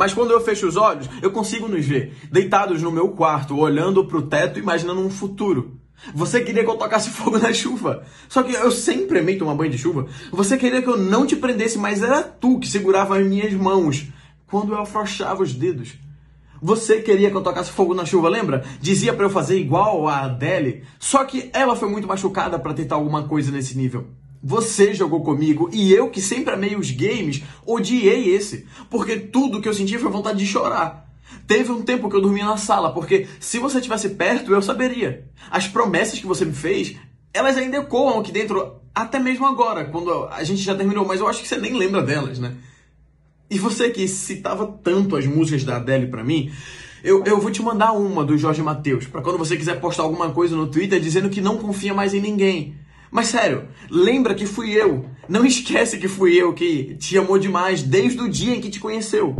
Mas quando eu fecho os olhos, eu consigo nos ver, deitados no meu quarto, olhando pro teto, imaginando um futuro. Você queria que eu tocasse fogo na chuva. Só que eu sempre amei tomar banho de chuva. Você queria que eu não te prendesse, mas era tu que segurava as minhas mãos quando eu afrouxava os dedos. Você queria que eu tocasse fogo na chuva, lembra? Dizia para eu fazer igual a Adele, só que ela foi muito machucada para tentar alguma coisa nesse nível. Você jogou comigo e eu, que sempre amei os games, odiei esse, porque tudo que eu senti foi vontade de chorar. Teve um tempo que eu dormia na sala, porque se você estivesse perto, eu saberia. As promessas que você me fez, elas ainda ecoam aqui dentro, até mesmo agora, quando a gente já terminou, mas eu acho que você nem lembra delas, né? E você que citava tanto as músicas da Adele para mim, eu, eu vou te mandar uma do Jorge Mateus, para quando você quiser postar alguma coisa no Twitter dizendo que não confia mais em ninguém. Mas sério, lembra que fui eu. Não esquece que fui eu que te amou demais desde o dia em que te conheceu.